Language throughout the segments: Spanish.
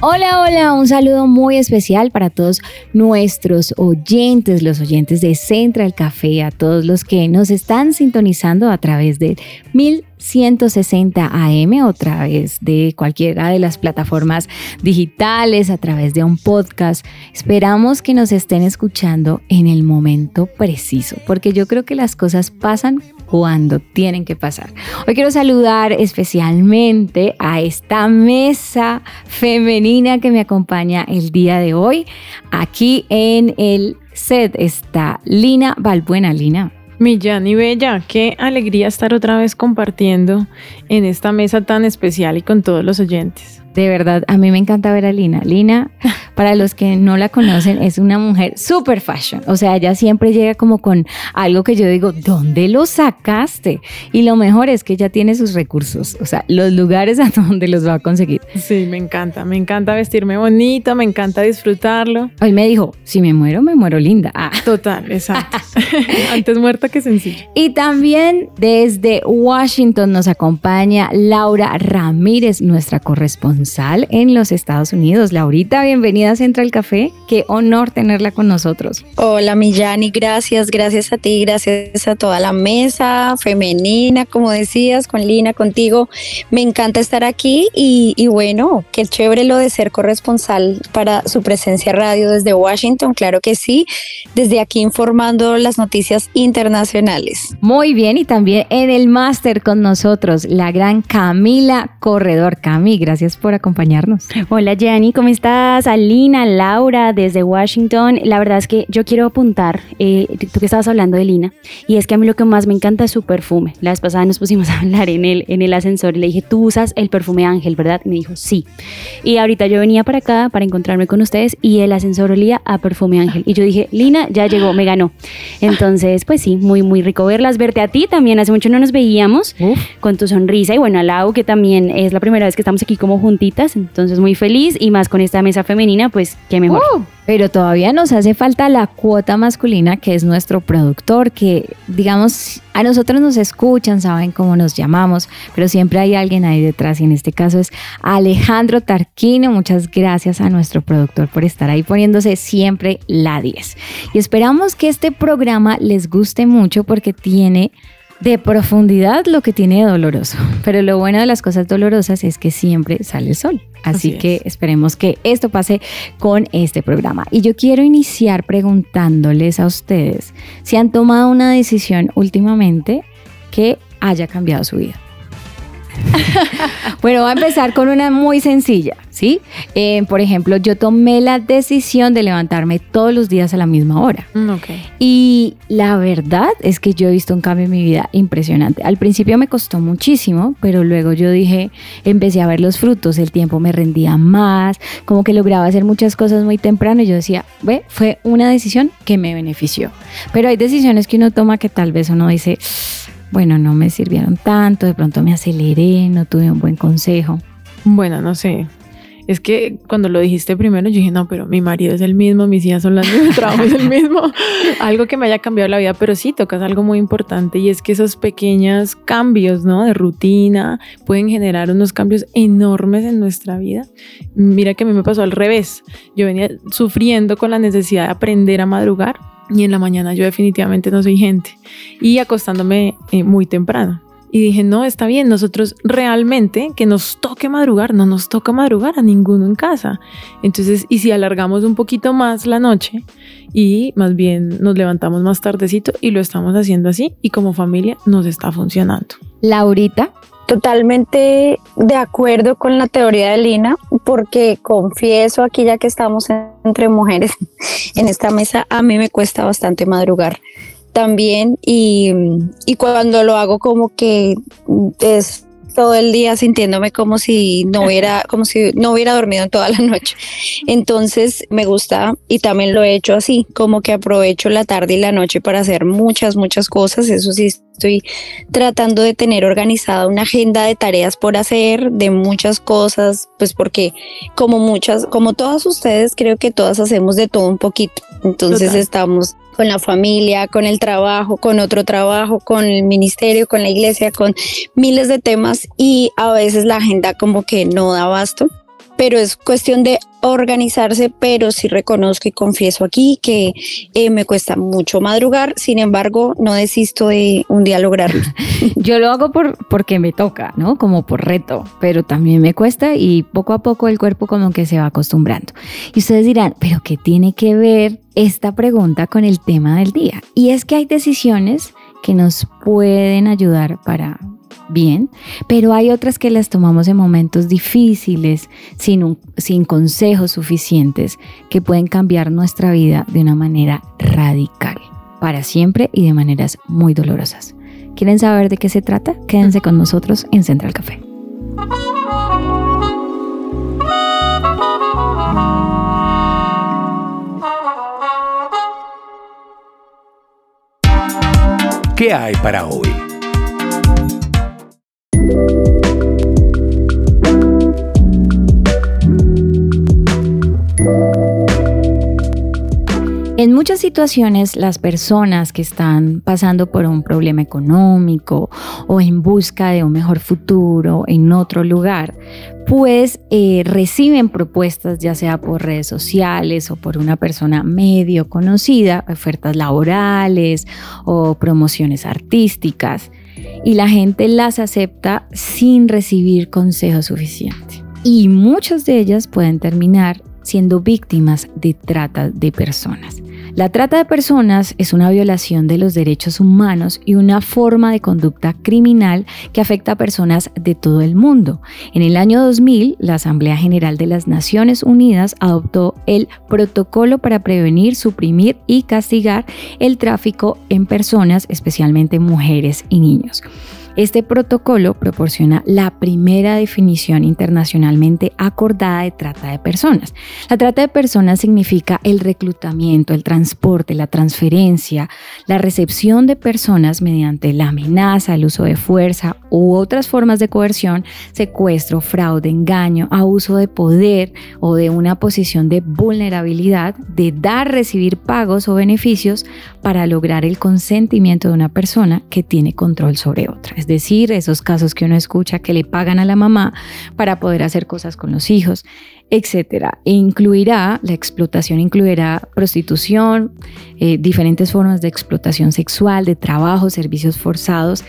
Hola, hola, un saludo muy especial para todos nuestros oyentes, los oyentes de Central Café, a todos los que nos están sintonizando a través de mil 160 AM a través de cualquiera de las plataformas digitales, a través de un podcast. Esperamos que nos estén escuchando en el momento preciso, porque yo creo que las cosas pasan cuando tienen que pasar. Hoy quiero saludar especialmente a esta mesa femenina que me acompaña el día de hoy. Aquí en el set está Lina Valbuena. Lina, Millán y Bella, qué alegría estar otra vez compartiendo en esta mesa tan especial y con todos los oyentes. De verdad, a mí me encanta ver a Lina. Lina, para los que no la conocen, es una mujer super fashion. O sea, ella siempre llega como con algo que yo digo, ¿dónde lo sacaste? Y lo mejor es que ella tiene sus recursos, o sea, los lugares a donde los va a conseguir. Sí, me encanta, me encanta vestirme bonito, me encanta disfrutarlo. Hoy me dijo, si me muero, me muero linda. Ah. Total, exacto. Antes muerta que sencilla. Y también desde Washington nos acompaña Laura Ramírez, nuestra corresponsal en los Estados Unidos. Laurita, bienvenida a Central Café. Qué honor tenerla con nosotros. Hola, Millani, gracias, gracias a ti, gracias a toda la mesa femenina, como decías, con Lina, contigo. Me encanta estar aquí y, y bueno, qué chévere lo de ser corresponsal para su presencia radio desde Washington, claro que sí, desde aquí informando las noticias internacionales. Muy bien, y también en el máster con nosotros, la gran Camila Corredor. Cami, gracias por acompañarnos. Hola Jenny, ¿cómo estás? Alina, Laura, desde Washington. La verdad es que yo quiero apuntar, eh, tú que estabas hablando de Lina, y es que a mí lo que más me encanta es su perfume. La vez pasada nos pusimos a hablar en el, en el ascensor y le dije, tú usas el perfume Ángel, ¿verdad? Y me dijo, sí. Y ahorita yo venía para acá para encontrarme con ustedes y el ascensor olía a perfume Ángel. Y yo dije, Lina, ya llegó, me ganó. Entonces, pues sí, muy, muy rico verlas, verte a ti también. Hace mucho no nos veíamos con tu sonrisa y bueno, a Lau, que también es la primera vez que estamos aquí como entonces muy feliz y más con esta mesa femenina, pues qué mejor. Uh, pero todavía nos hace falta la cuota masculina que es nuestro productor, que digamos, a nosotros nos escuchan, saben cómo nos llamamos, pero siempre hay alguien ahí detrás y en este caso es Alejandro Tarquino. Muchas gracias a nuestro productor por estar ahí poniéndose siempre la 10. Y esperamos que este programa les guste mucho porque tiene de profundidad lo que tiene de doloroso. Pero lo bueno de las cosas dolorosas es que siempre sale el sol. Así, que esperemos que esto pase con este programa. Y yo quiero iniciar preguntándoles a ustedes si han tomado una decisión últimamente que haya cambiado su vida. bueno, voy a empezar con una muy sencilla, ¿sí? Eh, por ejemplo, yo tomé la decisión de levantarme todos los días a la misma hora. Mm, y la verdad es que yo he visto un cambio en mi vida impresionante. Al principio me costó muchísimo, pero luego yo dije, empecé a ver los frutos, el tiempo me rendía más, como que lograba hacer muchas cosas muy temprano y yo decía, ve, fue una decisión que me benefició. Pero hay decisiones que uno toma que tal vez uno dice, bueno, no me sirvieron tanto, de pronto me aceleré, no tuve un buen consejo. Bueno, no sé. Es que cuando lo dijiste primero, yo dije, no, pero mi marido es el mismo, mis hijas son las mismas, mi trabajo es el mismo. algo que me haya cambiado la vida, pero sí tocas algo muy importante y es que esos pequeños cambios, ¿no? De rutina pueden generar unos cambios enormes en nuestra vida. Mira que a mí me pasó al revés. Yo venía sufriendo con la necesidad de aprender a madrugar y en la mañana yo definitivamente no soy gente y acostándome eh, muy temprano. Y dije, no, está bien, nosotros realmente que nos toque madrugar, no nos toca madrugar a ninguno en casa. Entonces, y si alargamos un poquito más la noche y más bien nos levantamos más tardecito y lo estamos haciendo así y como familia nos está funcionando. Laurita, Totalmente de acuerdo con la teoría de Lina, porque confieso aquí ya que estamos entre mujeres en esta mesa, a mí me cuesta bastante madrugar también y, y cuando lo hago como que es todo el día sintiéndome como si no hubiera, como si no hubiera dormido en toda la noche. Entonces me gusta y también lo he hecho así, como que aprovecho la tarde y la noche para hacer muchas, muchas cosas. Eso sí, estoy tratando de tener organizada una agenda de tareas por hacer, de muchas cosas, pues porque como muchas, como todas ustedes, creo que todas hacemos de todo un poquito. Entonces estamos con la familia, con el trabajo, con otro trabajo, con el ministerio, con la iglesia, con miles de temas y a veces la agenda como que no da abasto pero es cuestión de organizarse, pero sí reconozco y confieso aquí que eh, me cuesta mucho madrugar, sin embargo, no desisto de un día lograrlo. Yo lo hago por, porque me toca, ¿no? Como por reto, pero también me cuesta y poco a poco el cuerpo como que se va acostumbrando. Y ustedes dirán, pero ¿qué tiene que ver esta pregunta con el tema del día? Y es que hay decisiones que nos pueden ayudar para bien, pero hay otras que las tomamos en momentos difíciles, sin, sin consejos suficientes, que pueden cambiar nuestra vida de una manera radical, para siempre y de maneras muy dolorosas. ¿Quieren saber de qué se trata? Quédense con nosotros en Central Café. ¿Qué hay para hoy? En muchas situaciones las personas que están pasando por un problema económico o en busca de un mejor futuro en otro lugar, pues eh, reciben propuestas ya sea por redes sociales o por una persona medio conocida, ofertas laborales o promociones artísticas, y la gente las acepta sin recibir consejo suficiente. Y muchas de ellas pueden terminar siendo víctimas de trata de personas. La trata de personas es una violación de los derechos humanos y una forma de conducta criminal que afecta a personas de todo el mundo. En el año 2000, la Asamblea General de las Naciones Unidas adoptó el Protocolo para prevenir, suprimir y castigar el tráfico en personas, especialmente mujeres y niños. Este protocolo proporciona la primera definición internacionalmente acordada de trata de personas. La trata de personas significa el reclutamiento, el transporte, la transferencia, la recepción de personas mediante la amenaza, el uso de fuerza u otras formas de coerción, secuestro, fraude, engaño, abuso de poder o de una posición de vulnerabilidad, de dar, recibir pagos o beneficios para lograr el consentimiento de una persona que tiene control sobre otra decir, esos casos que uno escucha que le pagan a la mamá para poder hacer cosas con los hijos, etcétera. E incluirá, la explotación incluirá prostitución, eh, diferentes formas de explotación sexual, de trabajo, servicios forzados,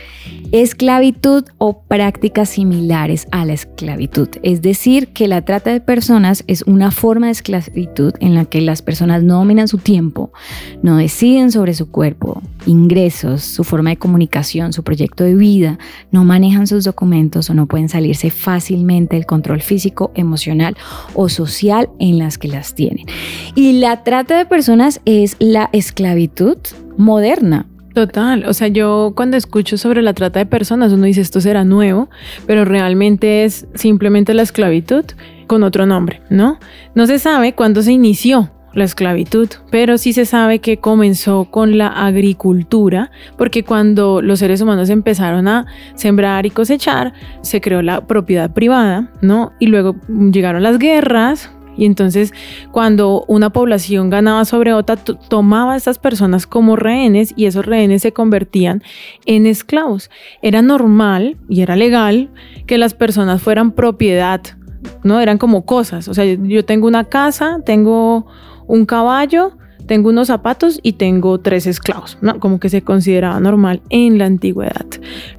esclavitud o prácticas similares a la esclavitud. Es decir, que la trata de personas es una forma de esclavitud en la que las personas no dominan su tiempo, no deciden sobre su cuerpo, ingresos, su forma de comunicación, su proyecto de vida, no manejan sus documentos o no pueden salirse fácilmente del control físico, emocional o social en las que las tienen. Y la trata de personas es la esclavitud moderna. Total, o sea, yo cuando escucho sobre la trata de personas, uno dice esto será nuevo, pero realmente es simplemente la esclavitud con otro nombre, ¿no? No se sabe cuándo se inició la esclavitud, pero sí se sabe que comenzó con la agricultura, porque cuando los seres humanos empezaron a sembrar y cosechar, se creó la propiedad privada, ¿no? Y luego llegaron las guerras, y entonces cuando una población ganaba sobre otra, tomaba a estas personas como rehenes y esos rehenes se convertían en esclavos. Era normal y era legal que las personas fueran propiedad, ¿no? Eran como cosas. O sea, yo tengo una casa, tengo un caballo, tengo unos zapatos y tengo tres esclavos. Como que se consideraba normal en la antigüedad.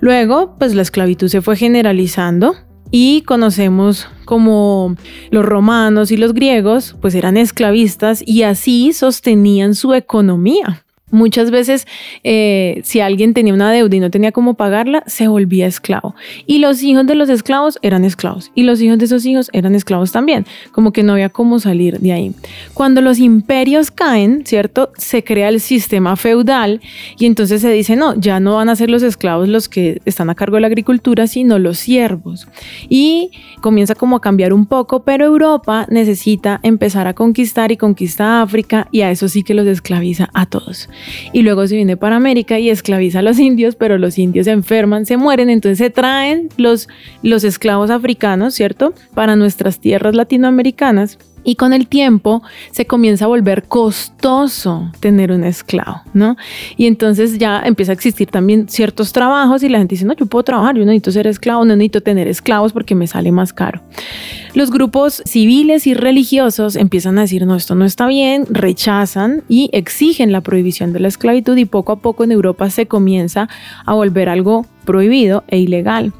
Luego, pues la esclavitud se fue generalizando y conocemos como los romanos y los griegos, pues eran esclavistas y así sostenían su economía. Muchas veces, eh, si alguien tenía una deuda y no tenía cómo pagarla, se volvía esclavo. Y los hijos de los esclavos eran esclavos. Y los hijos de esos hijos eran esclavos también. Como que no había cómo salir de ahí. Cuando los imperios caen, ¿cierto? Se crea el sistema feudal y entonces se dice, no, ya no van a ser los esclavos los que están a cargo de la agricultura, sino los siervos. Y comienza como a cambiar un poco, pero Europa necesita empezar a conquistar y conquista África y a eso sí que los esclaviza a todos y luego se viene para América y esclaviza a los indios, pero los indios se enferman, se mueren, entonces se traen los, los esclavos africanos, ¿cierto? Para nuestras tierras latinoamericanas y con el tiempo se comienza a volver costoso tener un esclavo, ¿no? Y entonces ya empieza a existir también ciertos trabajos y la gente dice, no, yo puedo trabajar, yo no necesito ser esclavo, no necesito tener esclavos porque me sale más caro. Los grupos civiles y religiosos empiezan a decir, no, esto no está bien, rechazan y exigen la prohibición de la esclavitud y poco a poco en Europa se comienza a volver algo prohibido e ilegal.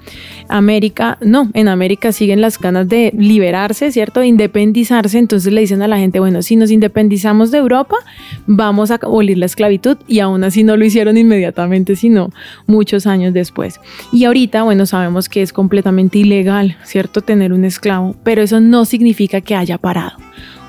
América, no, en América siguen las ganas de liberarse, ¿cierto? De independizarse, entonces le dicen a la gente, bueno, si nos independizamos de Europa, vamos a abolir la esclavitud y aún así no lo hicieron inmediatamente, sino muchos años después. Y ahorita, bueno, sabemos que es completamente ilegal, ¿cierto? Tener un esclavo, pero eso no significa que haya parado.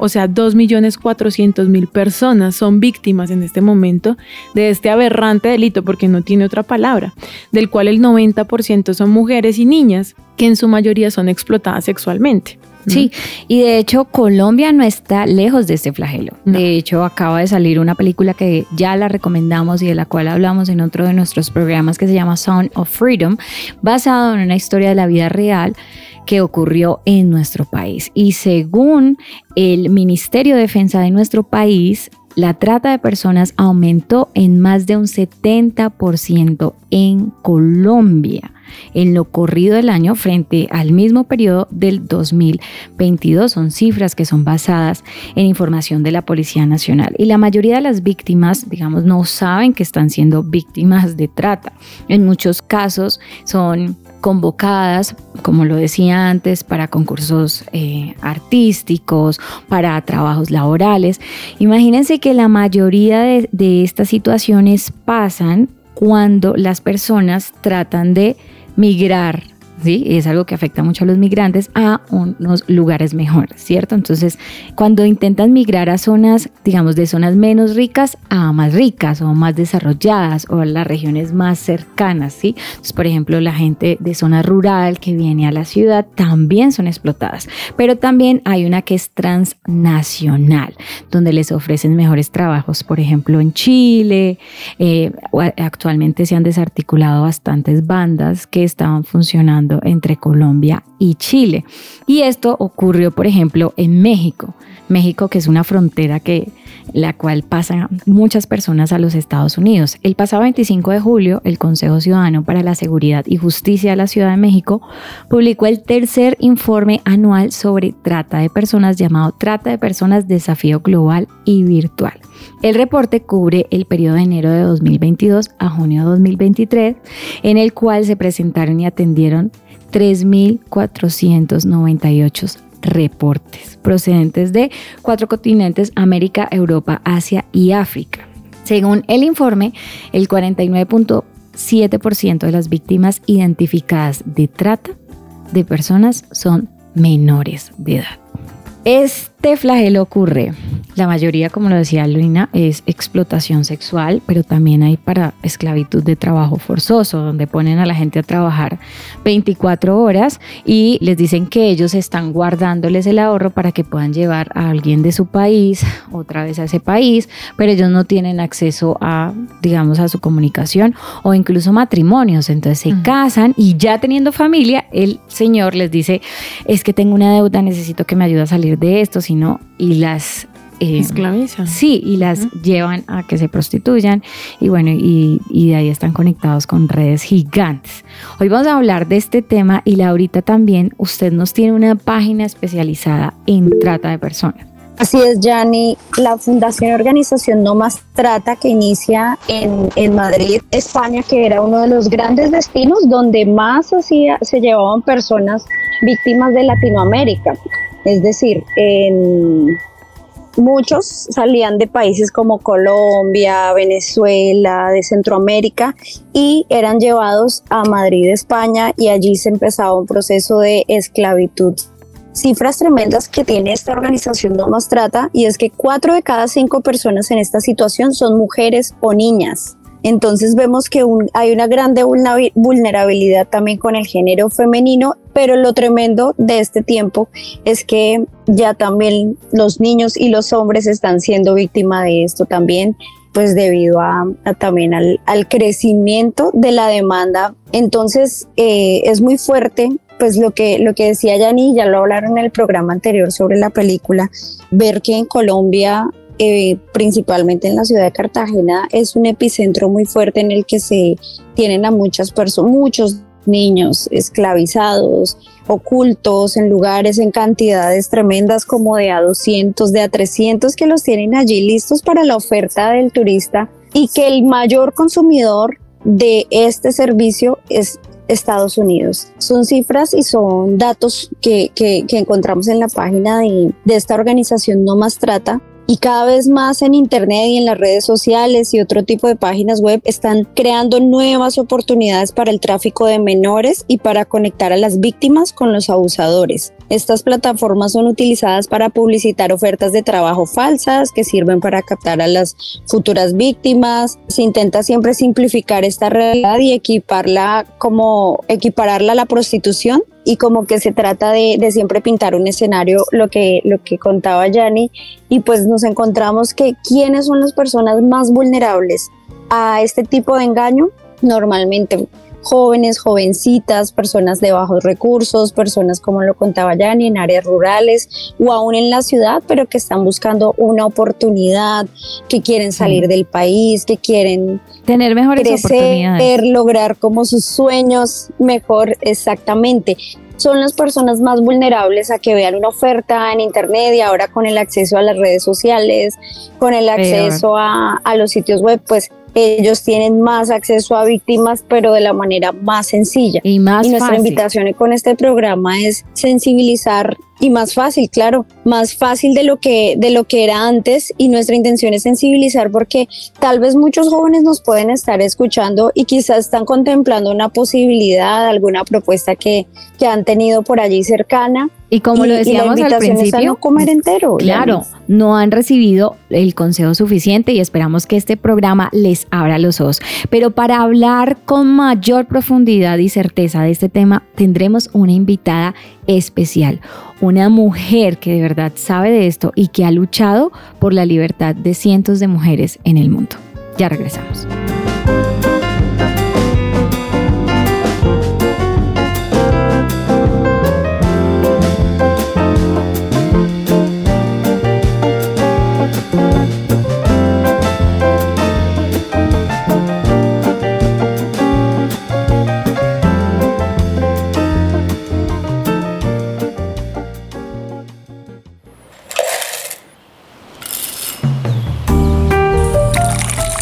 O sea, 2.400.000 personas son víctimas en este momento de este aberrante delito, porque no tiene otra palabra, del cual el 90% son mujeres y niñas, que en su mayoría son explotadas sexualmente. Sí, y de hecho Colombia no está lejos de este flagelo. De hecho, acaba de salir una película que ya la recomendamos y de la cual hablamos en otro de nuestros programas que se llama Sound of Freedom, basado en una historia de la vida real que ocurrió en nuestro país. Y según el Ministerio de Defensa de nuestro país, la trata de personas aumentó en más de un 70% en Colombia en lo corrido del año frente al mismo periodo del 2022. Son cifras que son basadas en información de la Policía Nacional. Y la mayoría de las víctimas, digamos, no saben que están siendo víctimas de trata. En muchos casos son convocadas, como lo decía antes, para concursos eh, artísticos, para trabajos laborales. Imagínense que la mayoría de, de estas situaciones pasan cuando las personas tratan de migrar ¿sí? Es algo que afecta mucho a los migrantes a unos lugares mejores, ¿cierto? Entonces, cuando intentan migrar a zonas, digamos, de zonas menos ricas a más ricas o más desarrolladas o a las regiones más cercanas, ¿sí? Entonces, por ejemplo, la gente de zona rural que viene a la ciudad también son explotadas, pero también hay una que es transnacional, donde les ofrecen mejores trabajos, por ejemplo, en Chile, eh, actualmente se han desarticulado bastantes bandas que estaban funcionando entre Colombia y Chile. Y esto ocurrió, por ejemplo, en México. México, que es una frontera que la cual pasan muchas personas a los Estados Unidos. El pasado 25 de julio, el Consejo Ciudadano para la Seguridad y Justicia de la Ciudad de México publicó el tercer informe anual sobre trata de personas llamado Trata de Personas Desafío Global y Virtual. El reporte cubre el periodo de enero de 2022 a junio de 2023, en el cual se presentaron y atendieron 3.498 reportes procedentes de cuatro continentes, América, Europa, Asia y África. Según el informe, el 49.7% de las víctimas identificadas de trata de personas son menores de edad. Este flagelo ocurre, la mayoría, como lo decía Luina, es explotación sexual, pero también hay para esclavitud de trabajo forzoso, donde ponen a la gente a trabajar 24 horas y les dicen que ellos están guardándoles el ahorro para que puedan llevar a alguien de su país otra vez a ese país, pero ellos no tienen acceso a, digamos, a su comunicación o incluso matrimonios. Entonces se casan y ya teniendo familia, el señor les dice, es que tengo una deuda, necesito que me ayude a salir de esto, sino y las eh, esclavizan. Sí, y las llevan a que se prostituyan y bueno, y, y, de ahí están conectados con redes gigantes. Hoy vamos a hablar de este tema y Laurita también, usted nos tiene una página especializada en trata de personas. Así es, Yanni. La Fundación Organización No Más Trata, que inicia en, en, Madrid, España, que era uno de los grandes destinos donde más hacía, se llevaban personas víctimas de Latinoamérica. Es decir, muchos salían de países como Colombia, Venezuela, de Centroamérica y eran llevados a Madrid, España y allí se empezaba un proceso de esclavitud cifras tremendas que tiene esta organización No Trata y es que cuatro de cada cinco personas en esta situación son mujeres o niñas. Entonces vemos que hay una grande vulnerabilidad también con el género femenino, pero lo tremendo de este tiempo es que ya también los niños y los hombres están siendo víctimas de esto también pues debido a, también al, crecimiento de la demanda. Entonces eh, es muy fuerte, pues lo que, lo que decía Yani, ya lo hablaron en el programa anterior sobre la película, ver que en Colombia eh, principalmente en la ciudad de Cartagena, es un epicentro muy fuerte en el que se tienen a muchas personas, muchos niños esclavizados, ocultos en lugares en cantidades tremendas como de a 200, de a 300 que los tienen allí listos para la oferta del turista y que el mayor consumidor de este servicio es Estados Unidos. Son cifras y son datos que, que, encontramos en la página de, de esta organización No Más Trata, y cada vez más en Internet y en las redes sociales y otro tipo de páginas web están creando nuevas oportunidades para el tráfico de menores y para conectar a las víctimas con los abusadores. Estas plataformas son utilizadas para publicitar ofertas de trabajo falsas que sirven para captar a las futuras víctimas. Se intenta siempre simplificar esta realidad y equiparla como equipararla a la prostitución y como que se trata de, siempre pintar un escenario, lo que, lo que contaba Yanni, y pues nos encontramos que quiénes son las personas más vulnerables a este tipo de engaño, normalmente jóvenes, jovencitas, personas de bajos recursos, personas como lo contaba Yani en áreas rurales o aún en la ciudad, pero que están buscando una oportunidad, que quieren salir del país, que quieren tener mejores crecer, oportunidades, lograr como sus sueños mejor exactamente. Son las personas más vulnerables a que vean una oferta en internet y ahora con el acceso a las redes sociales, con el acceso a, a, los sitios web, pues ellos tienen más acceso a víctimas, pero de la manera más sencilla. Y más y nuestra invitación con este programa es sensibilizar y más fácil, claro, más fácil de lo que de lo que era antes y nuestra intención es sensibilizar porque tal vez muchos jóvenes nos pueden estar escuchando y quizás están contemplando una posibilidad, alguna propuesta que, que han tenido por allí cercana y como lo decíamos al principio, no comer entero. Claro, no han recibido el consejo suficiente y esperamos que este programa les abra los ojos. Pero para hablar con mayor profundidad y certeza de este tema, tendremos una invitada especial, una mujer que de verdad sabe de esto y que ha luchado por la libertad de cientos de mujeres en el mundo. Ya regresamos.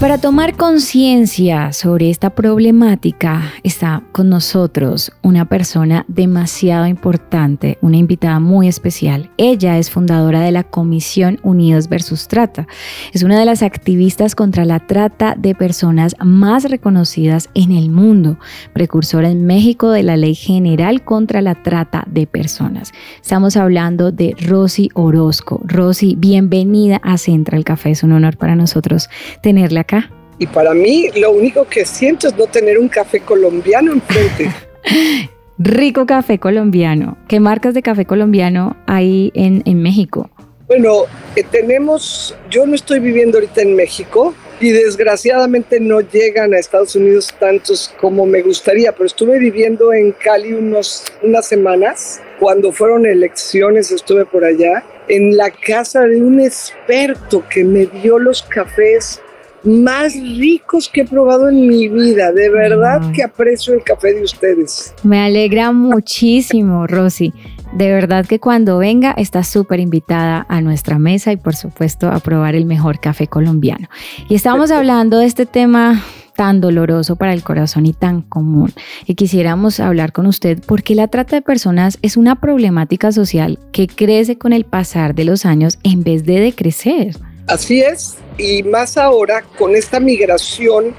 para tomar conciencia sobre esta problemática está con nosotros una persona demasiado importante, una invitada muy especial. Ella es fundadora de la Comisión Unidos versus Trata. Es una de las activistas contra la trata de personas más reconocidas en el mundo, precursora en México de la Ley General contra la Trata de Personas. Estamos hablando de Rosy Orozco. Rosy, bienvenida a Central Café. Es un honor para nosotros tenerla acá y para mí lo único que siento es no tener un café colombiano enfrente. Rico café colombiano. ¿Qué marcas de café colombiano hay en, en México? Bueno, eh, tenemos, yo no estoy viviendo ahorita en México y desgraciadamente no llegan a Estados Unidos tantos como me gustaría, pero estuve viviendo en Cali unos, unas semanas. Cuando fueron elecciones estuve por allá en la casa de un experto que me dio los cafés más ricos que he probado en mi vida. De verdad que aprecio el café de ustedes. Me alegra muchísimo, Rosy. De verdad que cuando venga está súper invitada a nuestra mesa y por supuesto a probar el mejor café colombiano. Y estamos hablando de este tema tan doloroso para el corazón y tan común. Y quisiéramos hablar con usted porque la trata de personas es una problemática social que crece con el pasar de los años en vez de decrecer. Así es, y más ahora con esta migración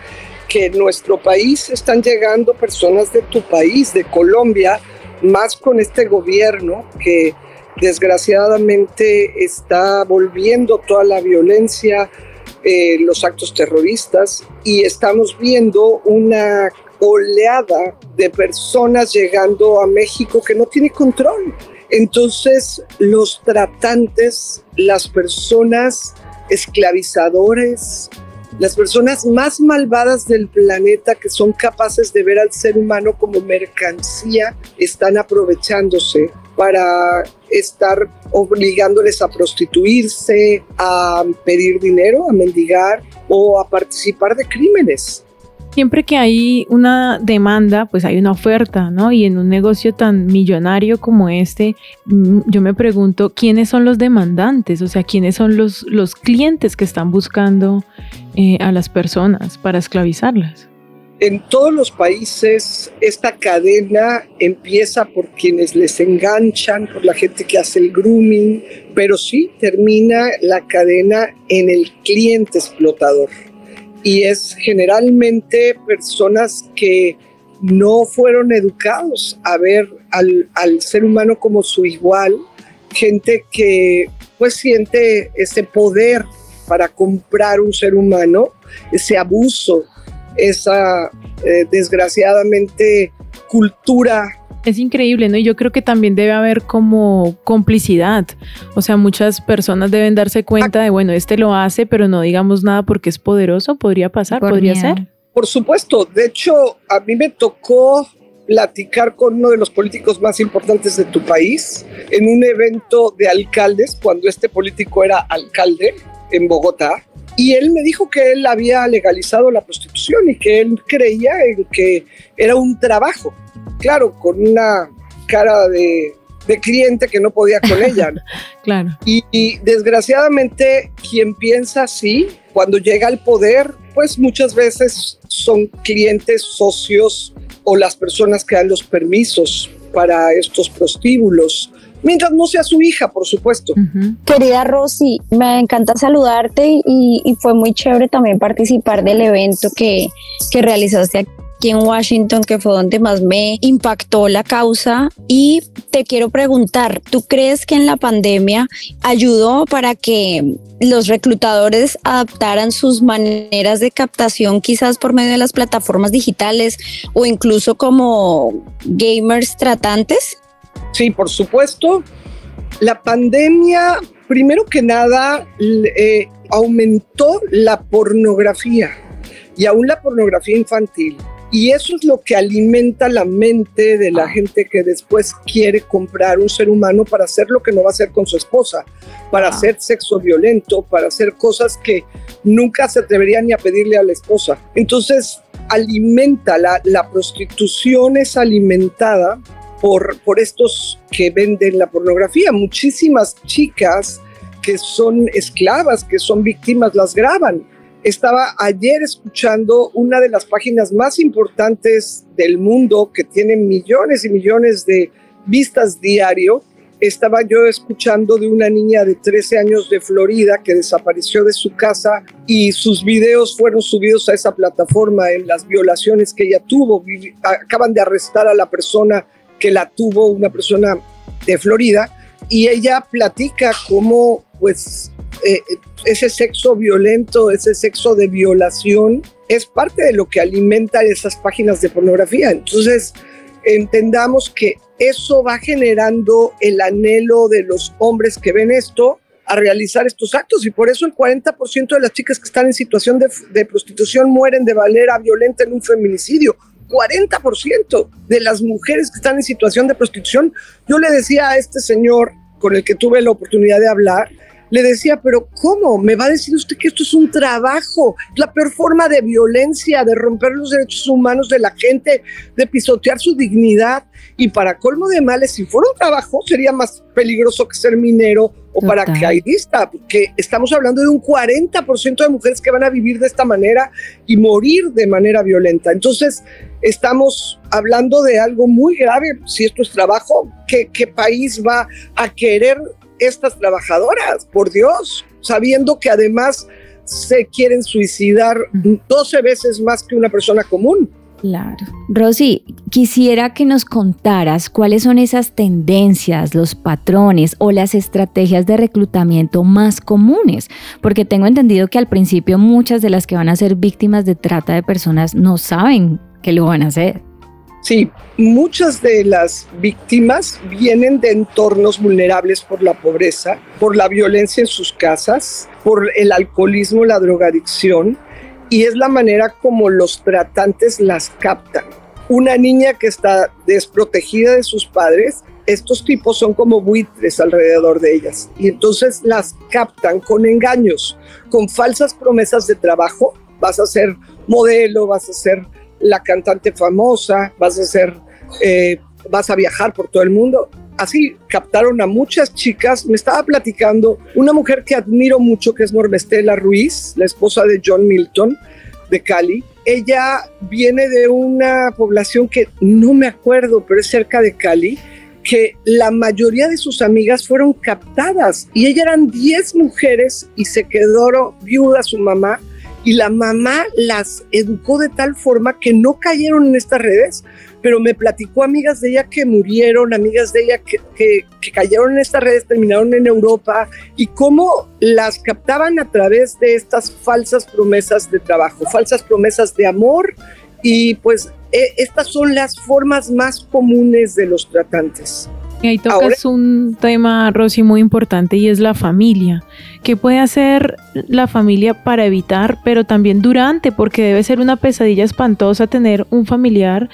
que en nuestro país están llegando personas de tu país, de Colombia, más con este gobierno que desgraciadamente está volviendo toda la violencia, eh, los actos terroristas y estamos viendo una oleada de personas llegando a México que no tiene control. Entonces los tratantes, las personas esclavizadores, las personas más malvadas del planeta que son capaces de ver al ser humano como mercancía están aprovechándose para estar obligándoles a prostituirse, a pedir dinero, a mendigar o a participar de crímenes. Siempre que hay una demanda, pues hay una oferta, ¿no? Y en un negocio tan millonario como este, mm, yo me pregunto, ¿quiénes son los demandantes? O sea, ¿quiénes son los, los clientes que están buscando eh, a las personas para esclavizarlas? En todos los países esta cadena empieza por quienes les enganchan, por la gente que hace el grooming, pero sí termina la cadena en el cliente explotador. Y es generalmente personas que no fueron educados a ver al, al ser humano como su igual, gente que pues siente ese poder para comprar un ser humano, ese abuso esa eh, desgraciadamente cultura. Es increíble, ¿no? Y yo creo que también debe haber como complicidad. O sea, muchas personas deben darse cuenta de, bueno, este lo hace, pero no digamos nada porque es poderoso. Podría pasar, podría ser. Por supuesto. De hecho, a mí me tocó platicar con uno de los políticos más importantes de tu país en un evento de alcaldes, cuando este político era alcalde en Bogotá. Y él me dijo que él había legalizado la prostitución y que él creía en que era un trabajo. Claro, con una cara de, cliente que no podía con ella. claro. Y, y, desgraciadamente quien piensa así, cuando llega al poder, pues muchas veces son clientes, socios o las personas que dan los permisos para estos prostíbulos mientras no sea su hija, por supuesto. Querida Rosy, me encanta saludarte y, fue muy chévere también participar del evento que, que realizaste aquí en Washington, que fue donde más me impactó la causa. Y te quiero preguntar, ¿tú crees que en la pandemia ayudó para que los reclutadores adaptaran sus maneras de captación quizás por medio de las plataformas digitales o incluso como gamers tratantes? Sí, por supuesto. La pandemia, primero que nada, eh, aumentó la pornografía y aún la pornografía infantil. Y eso es lo que alimenta la mente de la gente que después quiere comprar un ser humano para hacer lo que no va a hacer con su esposa, para hacer sexo violento, para hacer cosas que nunca se atreverían ni a pedirle a la esposa. Entonces, alimenta, la, la prostitución es alimentada por, estos que venden la pornografía. Muchísimas chicas que son esclavas, que son víctimas, las graban. Estaba ayer escuchando una de las páginas más importantes del mundo que tiene millones y millones de vistas diario. Estaba yo escuchando de una niña de 13 años de Florida que desapareció de su casa y sus videos fueron subidos a esa plataforma en las violaciones que ella tuvo. Acaban de arrestar a la persona que la tuvo una persona de Florida y ella platica cómo pues eh, ese sexo violento, ese sexo de violación es parte de lo que alimenta esas páginas de pornografía. Entonces, entendamos que eso va generando el anhelo de los hombres que ven esto a realizar estos actos y por eso el 40% de las chicas que están en situación de, de prostitución mueren de manera violenta en un feminicidio 40% de las mujeres que están en situación de prostitución. Yo le decía a este señor con el que tuve la oportunidad de hablar, le decía, pero ¿cómo? ¿Me va a decir usted que esto es un trabajo? La peor forma de violencia, de romper los derechos humanos de la gente, de pisotear su dignidad. Y para colmo de males, si fuera un trabajo, sería más peligroso que ser minero o Total. paracaidista, porque estamos hablando de un 40% de mujeres que van a vivir de esta manera y morir de manera violenta. Entonces, estamos hablando de algo muy grave. Si esto es trabajo, ¿qué, qué país va a querer estas trabajadoras? Por Dios, sabiendo que además se quieren suicidar 12 veces más que una persona común. Claro. Rosy, quisiera que nos contaras cuáles son esas tendencias, los patrones o las estrategias de reclutamiento más comunes, porque tengo entendido que al principio muchas de las que van a ser víctimas de trata de personas no saben que lo van a hacer. Sí, muchas de las víctimas vienen de entornos vulnerables por la pobreza, por la violencia en sus casas, por el alcoholismo, la drogadicción, y es la manera como los tratantes las captan. Una niña que está desprotegida de sus padres, estos tipos son como buitres alrededor de ellas y entonces las captan con engaños, con falsas promesas de trabajo. Vas a ser modelo, vas a ser la cantante famosa, vas a ser, eh, vas a viajar por todo el mundo. Así captaron a muchas chicas. Me estaba platicando una mujer que admiro mucho, que es Norvestela Ruiz, la esposa de John Milton de Cali. Ella viene de una población que no me acuerdo, pero es cerca de Cali, que la mayoría de sus amigas fueron captadas y ella eran 10 mujeres y se quedó viuda su mamá y la mamá las educó de tal forma que no cayeron en estas redes, pero me platicó amigas de ella que murieron, amigas de ella que, que, cayeron en estas redes, terminaron en Europa y cómo las captaban a través de estas falsas promesas de trabajo, falsas promesas de amor y pues eh, estas son las formas más comunes de los tratantes. Y ahí tocas Ahora, un tema, Rosy, muy importante y es la familia. ¿Qué puede hacer la familia para evitar, pero también durante? Porque debe ser una pesadilla espantosa tener un familiar,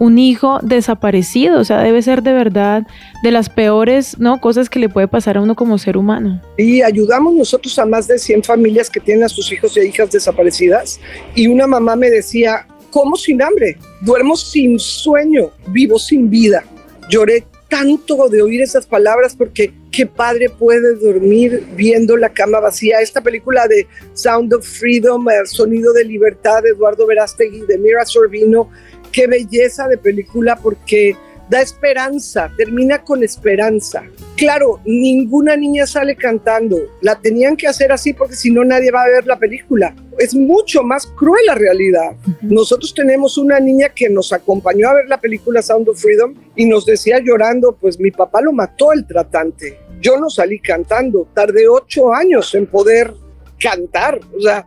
un hijo desaparecido. O sea, debe ser de verdad de las peores ¿no? cosas que le puede pasar a uno como ser humano. Y ayudamos nosotros a más de 100 familias que tienen a sus hijos e hijas desaparecidas. Y una mamá me decía, como sin hambre, duermo sin sueño, vivo sin vida. Lloré tanto de oír esas palabras porque qué padre puede dormir viendo la cama vacía. Esta película de Sound of Freedom, El Sonido de Libertad de Eduardo Verástegui, de Mira Sorvino, qué belleza de película porque da esperanza, termina con esperanza. Claro, ninguna niña sale cantando, la tenían que hacer así porque si no nadie va a ver la película. Es mucho más cruel la realidad. Uh -huh. Nosotros tenemos una niña que nos acompañó a ver la película Sound of Freedom y nos decía llorando, pues mi papá lo mató el tratante. Yo no salí cantando, tardé ocho años en poder cantar, o sea,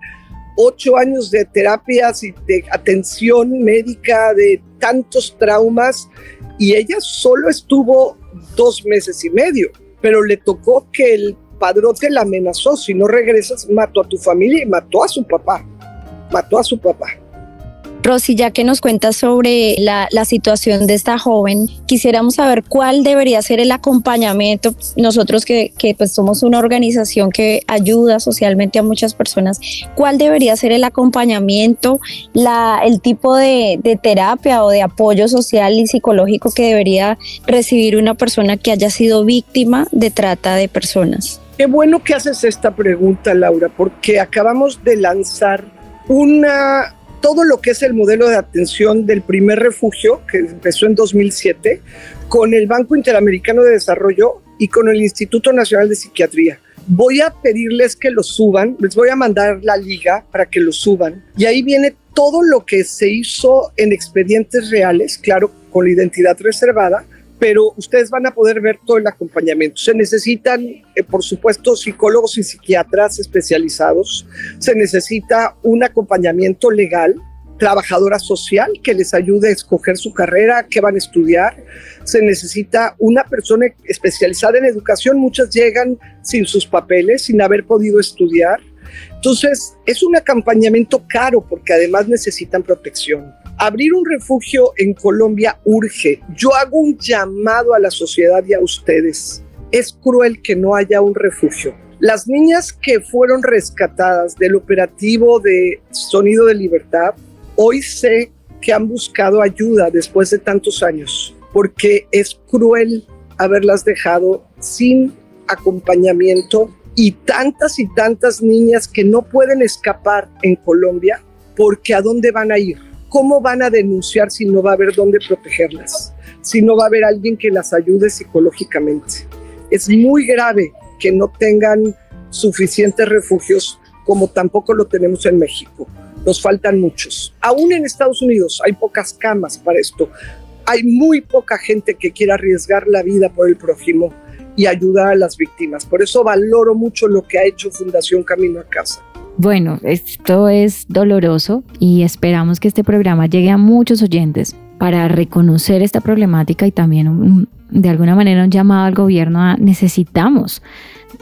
ocho años de terapias y de atención médica, de tantos traumas y ella solo estuvo dos meses y medio, pero le tocó que el padrote la amenazó, si no regresas mato a tu familia y mató a su papá, mató a su papá. Rosy, ya que nos cuentas sobre la, situación de esta joven, quisiéramos saber cuál debería ser el acompañamiento. Nosotros que, que pues somos una organización que ayuda socialmente a muchas personas, ¿cuál debería ser el acompañamiento, la, el tipo de, de terapia o de apoyo social y psicológico que debería recibir una persona que haya sido víctima de trata de personas? Qué bueno que haces esta pregunta, Laura, porque acabamos de lanzar una todo lo que es el modelo de atención del primer refugio, que empezó en 2007, con el Banco Interamericano de Desarrollo y con el Instituto Nacional de Psiquiatría. Voy a pedirles que lo suban, les voy a mandar la liga para que lo suban. Y ahí viene todo lo que se hizo en expedientes reales, claro, con la identidad reservada, pero ustedes van a poder ver todo el acompañamiento. Se necesitan, eh, por supuesto, psicólogos y psiquiatras especializados, se necesita un acompañamiento legal, trabajadora social que les ayude a escoger su carrera, qué van a estudiar, se necesita una persona especializada en educación, muchas llegan sin sus papeles, sin haber podido estudiar. Entonces, es un acompañamiento caro porque además necesitan protección abrir un refugio en Colombia urge. Yo hago un llamado a la sociedad y a ustedes. Es cruel que no haya un refugio. Las niñas que fueron rescatadas del operativo de Sonido de Libertad, hoy sé que han buscado ayuda después de tantos años, porque es cruel haberlas dejado sin acompañamiento y tantas y tantas niñas que no pueden escapar en Colombia porque a dónde van a ir, cómo van a denunciar si no va a haber dónde protegerlas, si no va a haber alguien que las ayude psicológicamente. Es muy grave que no tengan suficientes refugios como tampoco lo tenemos en México. Nos faltan muchos. Aún en Estados Unidos hay pocas camas para esto. Hay muy poca gente que quiera arriesgar la vida por el prójimo y ayudar a las víctimas. Por eso valoro mucho lo que ha hecho Fundación Camino a Casa. Bueno, esto es doloroso y esperamos que este programa llegue a muchos oyentes para reconocer esta problemática y también de alguna manera un llamado al gobierno a necesitamos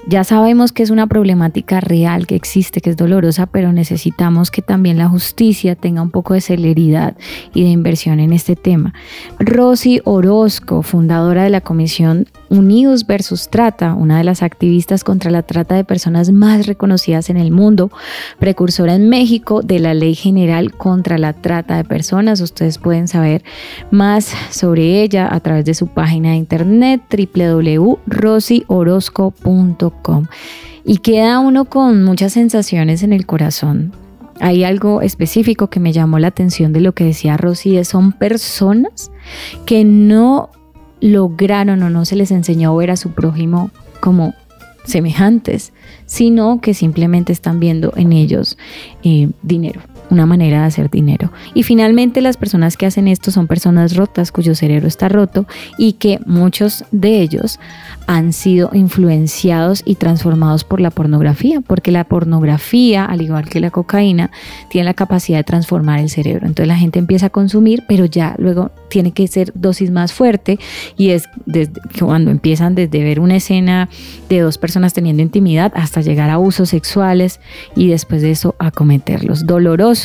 ya sabemos que es una problemática real, que existe, que es dolorosa, pero necesitamos que también la justicia tenga un poco de celeridad y de inversión en este tema. Rosy Orozco, fundadora de la Comisión Unidos versus Trata, una de las activistas contra la trata de personas más reconocidas en el mundo, precursora en México de la Ley General contra la Trata de Personas. Ustedes pueden saber más sobre ella a través de su página de internet www.rosyorozco.com y queda uno con muchas sensaciones en el corazón. Hay algo específico que me llamó la atención de lo que decía Rosy, son personas que no lograron o no se les enseñó a ver a su prójimo como semejantes, sino que simplemente están viendo en ellos eh, dinero una manera de hacer dinero. Y finalmente las personas que hacen esto son personas rotas cuyo cerebro está roto y que muchos de ellos han sido influenciados y transformados por la pornografía, porque la pornografía, al igual que la cocaína, tiene la capacidad de transformar el cerebro. Entonces la gente empieza a consumir, pero ya luego tiene que ser dosis más fuerte y es desde, cuando empiezan desde ver una escena de dos personas teniendo intimidad hasta llegar a usos sexuales y después de eso a cometerlos. Doloroso,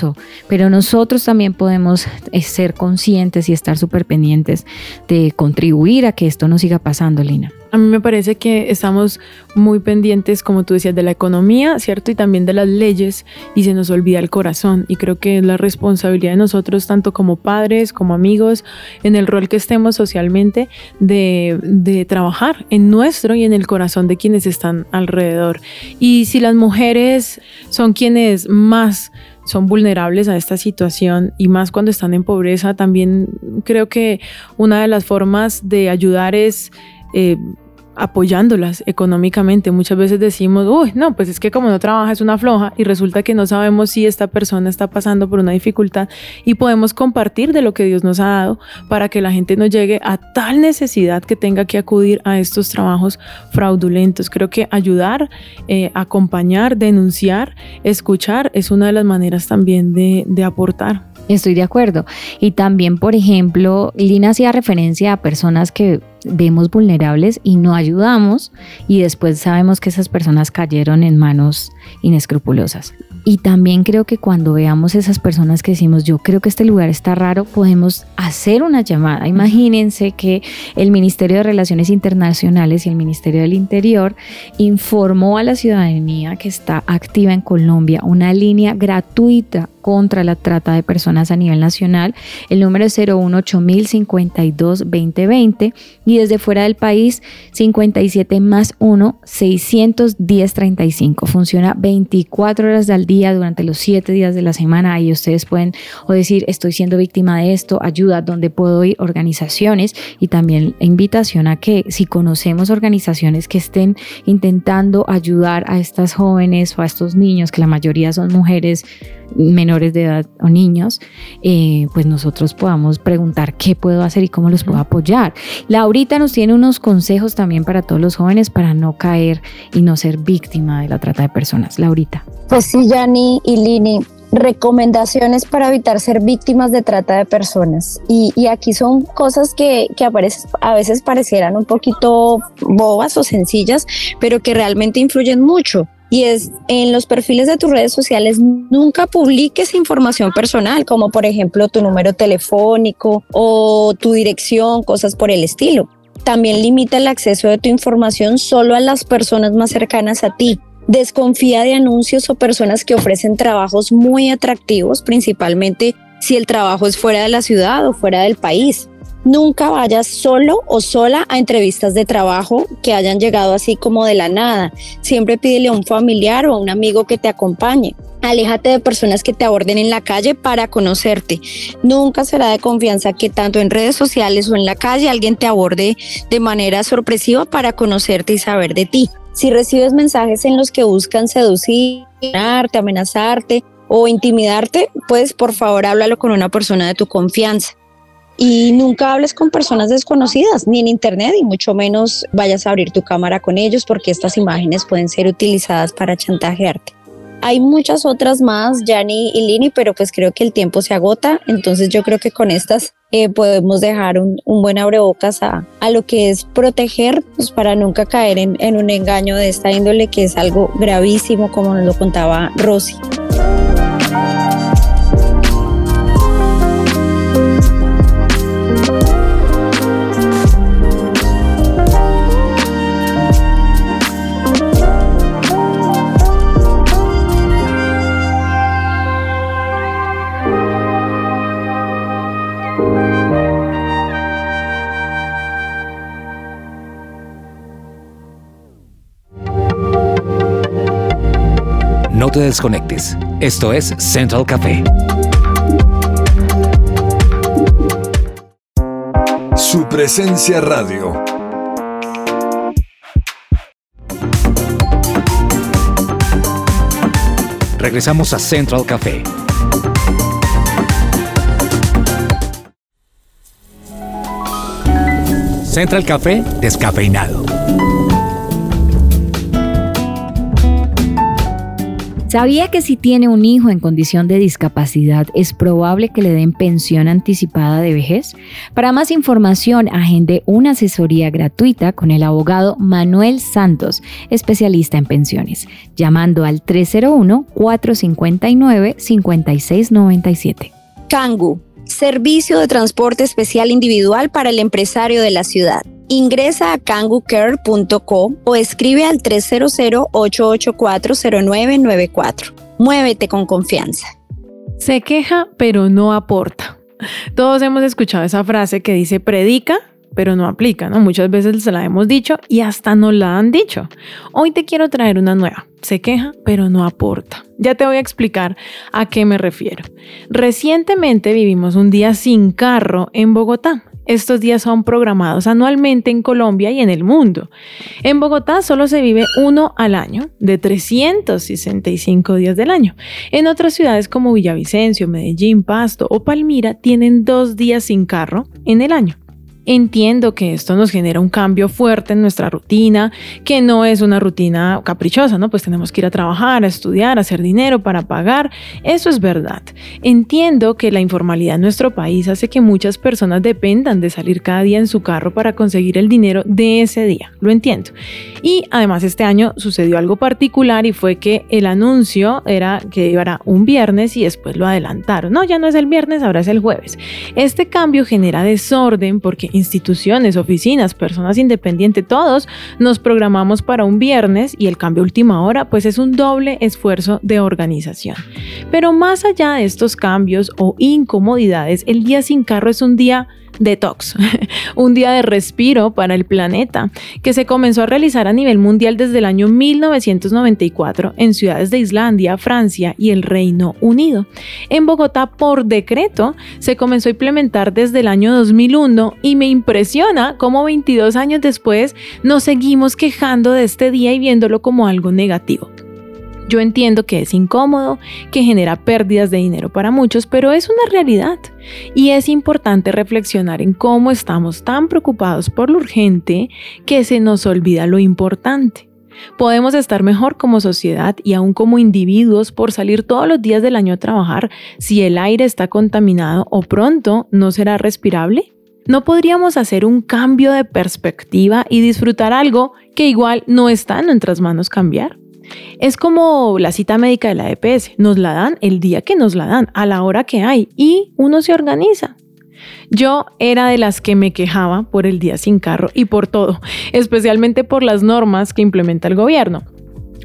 pero nosotros también podemos eh, ser conscientes y estar súper pendientes de contribuir a que esto no siga pasando, Lina. A mí me parece que estamos muy pendientes, como tú decías, de la economía, ¿cierto? Y también de las leyes y se nos olvida el corazón. Y creo que es la responsabilidad de nosotros, tanto como padres, como amigos, en el rol que estemos socialmente, de, de trabajar en nuestro y en el corazón de quienes están alrededor. Y si las mujeres son quienes más son vulnerables a esta situación y más cuando están en pobreza, también creo que una de las formas de ayudar es eh, apoyándolas económicamente. Muchas veces decimos, uy, no, pues es que como no trabaja es una floja y resulta que no sabemos si esta persona está pasando por una dificultad y podemos compartir de lo que Dios nos ha dado para que la gente no llegue a tal necesidad que tenga que acudir a estos trabajos fraudulentos. Creo que ayudar, eh, acompañar, denunciar, escuchar es una de las maneras también de, de aportar. Estoy de acuerdo. Y también, por ejemplo, Lina hacía referencia a personas que vemos vulnerables y no ayudamos y después sabemos que esas personas cayeron en manos inescrupulosas. Y también creo que cuando veamos esas personas que decimos, yo creo que este lugar está raro, podemos hacer una llamada. Imagínense que el Ministerio de Relaciones Internacionales y el Ministerio del Interior informó a la ciudadanía que está activa en Colombia una línea gratuita contra la trata de personas a nivel nacional. El número es 018052 2020 y desde fuera del país 57 más 1 610 35. Funciona 24 horas al día durante los 7 días de la semana. Ahí ustedes pueden o decir estoy siendo víctima de esto, ayuda, donde puedo ir, organizaciones y también invitación a que si conocemos organizaciones que estén intentando ayudar a estas jóvenes o a estos niños, que la mayoría son mujeres, menores de edad o niños, eh, pues nosotros podamos preguntar qué puedo hacer y cómo los puedo apoyar. Laurita nos tiene unos consejos también para todos los jóvenes para no caer y no ser víctima de la trata de personas. Laurita. Pues sí, Yani y Lini, recomendaciones para evitar ser víctimas de trata de personas. Y, y aquí son cosas que, que a, veces, a veces parecieran un poquito bobas o sencillas, pero que realmente influyen mucho y es en los perfiles de tus redes sociales nunca publiques información personal, como por ejemplo tu número telefónico o tu dirección, cosas por el estilo. También limita el acceso de tu información solo a las personas más cercanas a ti. Desconfía de anuncios o personas que ofrecen trabajos muy atractivos, principalmente si el trabajo es fuera de la ciudad o fuera del país. Nunca vayas solo o sola a entrevistas de trabajo que hayan llegado así como de la nada. Siempre pídele a un familiar o a un amigo que te acompañe. Aléjate de personas que te aborden en la calle para conocerte. Nunca será de confianza que tanto en redes sociales o en la calle alguien te aborde de manera sorpresiva para conocerte y saber de ti. Si recibes mensajes en los que buscan seducirte, amenazarte o intimidarte, pues por favor háblalo con una persona de tu confianza. Y nunca hables con personas desconocidas, ni en internet, y mucho menos vayas a abrir tu cámara con ellos porque estas imágenes pueden ser utilizadas para chantajearte. Hay muchas otras más, Jani y Lini, pero pues creo que el tiempo se agota, entonces yo creo que con estas eh, podemos dejar un, buen abrebocas a, a, lo que es proteger, pues para nunca caer en, en un engaño de esta índole que es algo gravísimo, como nos lo contaba Rosy. Te desconectes. Esto es Central Café. Su presencia radio. Regresamos a Central Café. Central Café descafeinado. ¿Sabía que si tiene un hijo en condición de discapacidad es probable que le den pensión anticipada de vejez? Para más información, agende una asesoría gratuita con el abogado Manuel Santos, especialista en pensiones, llamando al 301-459-5697. Kangu, servicio de transporte especial individual para el empresario de la ciudad. Ingresa a kangucare.com o escribe al 300-884-0994. Muévete con confianza. Se queja, pero no aporta. Todos hemos escuchado esa frase que dice predica, pero no aplica, ¿no? Muchas veces se la hemos dicho y hasta no la han dicho. Hoy te quiero traer una nueva. Se queja, pero no aporta. Ya te voy a explicar a qué me refiero. Recientemente vivimos un día sin carro en Bogotá. Estos días son programados anualmente en Colombia y en el mundo. En Bogotá solo se vive uno al año, de 365 días del año. En otras ciudades como Villavicencio, Medellín, Pasto o Palmira tienen dos días sin carro en el año. Entiendo que esto nos genera un cambio fuerte en nuestra rutina, que no es una rutina caprichosa, ¿no? Pues tenemos que ir a trabajar, a estudiar, a hacer dinero para pagar. Eso es verdad. Entiendo que la informalidad en nuestro país hace que muchas personas dependan de salir cada día en su carro para conseguir el dinero de ese día. Lo entiendo. Y además este año sucedió algo particular y fue que el anuncio era que iba un viernes y después lo adelantaron. No, ya no es el viernes, ahora es el jueves. Este cambio genera desorden porque instituciones, oficinas, personas independientes, todos nos programamos para un viernes y el cambio última hora pues es un doble esfuerzo de organización. Pero más allá de estos cambios o incomodidades, el día sin carro es un día detox, un día de respiro para el planeta, que se comenzó a realizar a nivel mundial desde el año 1994 en ciudades de Islandia, Francia y el Reino Unido. En Bogotá, por decreto, se comenzó a implementar desde el año 2001 y me impresiona cómo 22 años después nos seguimos quejando de este día y viéndolo como algo negativo. Yo entiendo que es incómodo, que genera pérdidas de dinero para muchos, pero es una realidad. Y es importante reflexionar en cómo estamos tan preocupados por lo urgente que se nos olvida lo importante. Podemos estar mejor como sociedad y aún como individuos por salir todos los días del año a trabajar si el aire está contaminado o pronto no será respirable. ¿No podríamos hacer un cambio de perspectiva y disfrutar algo que igual no está en nuestras manos cambiar? Es como la cita médica de la EPS, nos la dan el día que nos la dan, a la hora que hay, y uno se organiza. Yo era de las que me quejaba por el día sin carro y por todo, especialmente por las normas que implementa el gobierno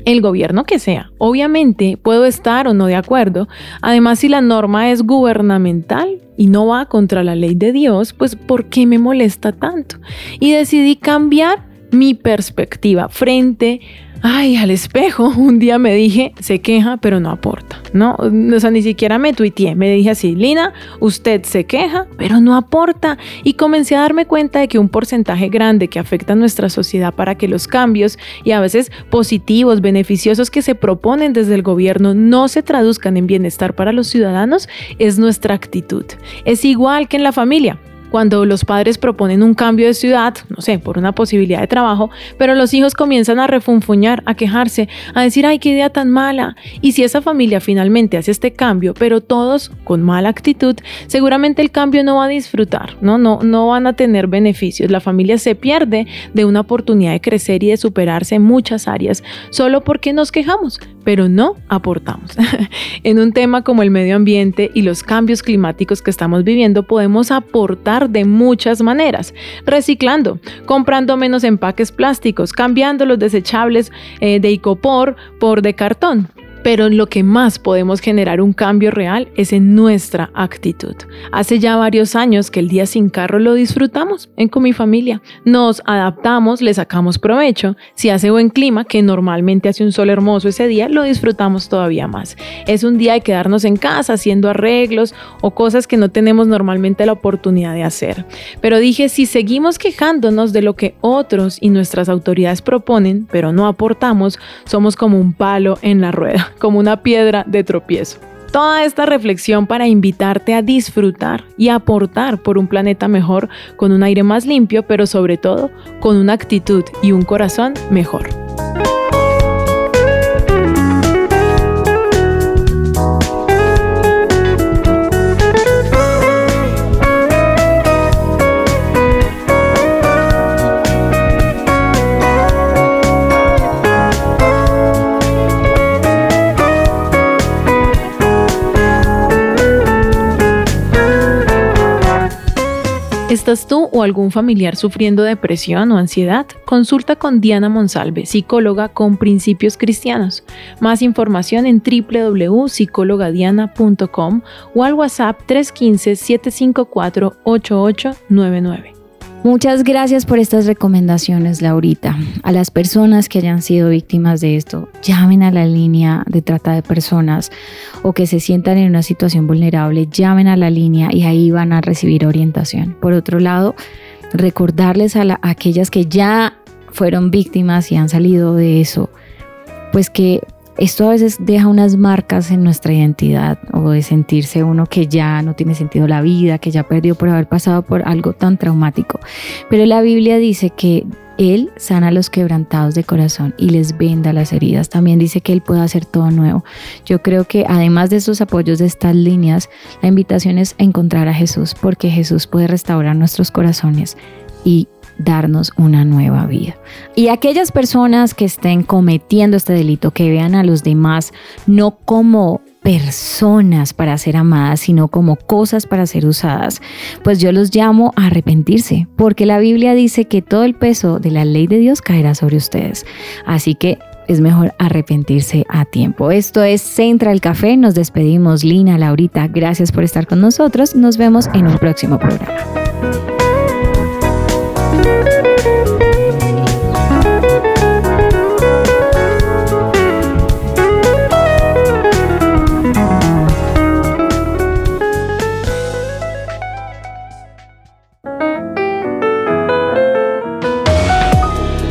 el gobierno que sea. Obviamente puedo estar o no de acuerdo. Además, si la norma es gubernamental y no va contra la ley de Dios, pues ¿por qué me molesta tanto? Y decidí cambiar mi perspectiva frente ay, al espejo, un día me dije, se queja, pero no aporta, ¿no? O sea, ni siquiera me tuiteé, me dije así, Lina, usted se queja, pero no aporta. Y comencé a darme cuenta de que un porcentaje grande que afecta a nuestra sociedad para que los cambios y a veces positivos, beneficiosos que se proponen desde el gobierno no se traduzcan en bienestar para los ciudadanos es nuestra actitud. Es igual que en la familia cuando los padres proponen un cambio de ciudad, no sé, por una posibilidad de trabajo, pero los hijos comienzan a refunfuñar, a quejarse, a decir, ay, qué idea tan mala. Y si esa familia finalmente hace este cambio, pero todos con mala actitud, seguramente el cambio no va a disfrutar, ¿no? No, no van a tener beneficios. La familia se pierde de una oportunidad de crecer y de superarse en muchas áreas, solo porque nos quejamos, pero no aportamos. en un tema como el medio ambiente y los cambios climáticos que estamos viviendo, podemos aportar de muchas maneras, reciclando, comprando menos empaques plásticos, cambiando los desechables eh, de icopor por de cartón, pero lo que más podemos generar un cambio real es en nuestra actitud. Hace ya varios años que el día sin carro lo disfrutamos en con mi familia. Nos adaptamos, le sacamos provecho. Si hace buen clima, que normalmente hace un sol hermoso ese día, lo disfrutamos todavía más. Es un día de quedarnos en casa haciendo arreglos o cosas que no tenemos normalmente la oportunidad de hacer. Pero dije, si seguimos quejándonos de lo que otros y nuestras autoridades proponen, pero no aportamos, somos como un palo en la rueda como una piedra de tropiezo. Toda esta reflexión para invitarte a disfrutar y aportar por un planeta mejor con un aire más limpio, pero sobre todo con una actitud y un corazón mejor. ¿Estás tú o algún familiar sufriendo depresión o ansiedad? Consulta con Diana Monsalve, psicóloga con principios cristianos. Más información en www.psicologadiana.com o al WhatsApp 315-754-8899. Muchas gracias por estas recomendaciones, Laurita. A las personas que hayan sido víctimas de esto, llamen a la línea de trata de personas o que se sientan en una situación vulnerable, llamen a la línea y ahí van a recibir orientación. Por otro lado, recordarles a, a aquellas que ya fueron víctimas y han salido de eso, pues que esto a veces deja unas marcas en nuestra identidad o de sentirse uno que ya no tiene sentido la vida, que ya perdió por haber pasado por algo tan traumático. Pero la Biblia dice que Él sana a los quebrantados de corazón y les venda las heridas. También dice que Él puede hacer todo nuevo. Yo creo que además de estos apoyos de estas líneas, la invitación es encontrar a Jesús porque Jesús puede restaurar nuestros corazones y darnos una nueva vida. Y aquellas personas que estén cometiendo este delito, que vean a los demás no como personas para ser amadas, sino como cosas para ser usadas, pues yo los llamo a arrepentirse, porque la Biblia dice que todo el peso de la ley de Dios caerá sobre ustedes. Así que es mejor arrepentirse a tiempo. Esto es Central Café. Nos despedimos, Lina, Laurita. Gracias por estar con nosotros. Nos vemos en un próximo programa.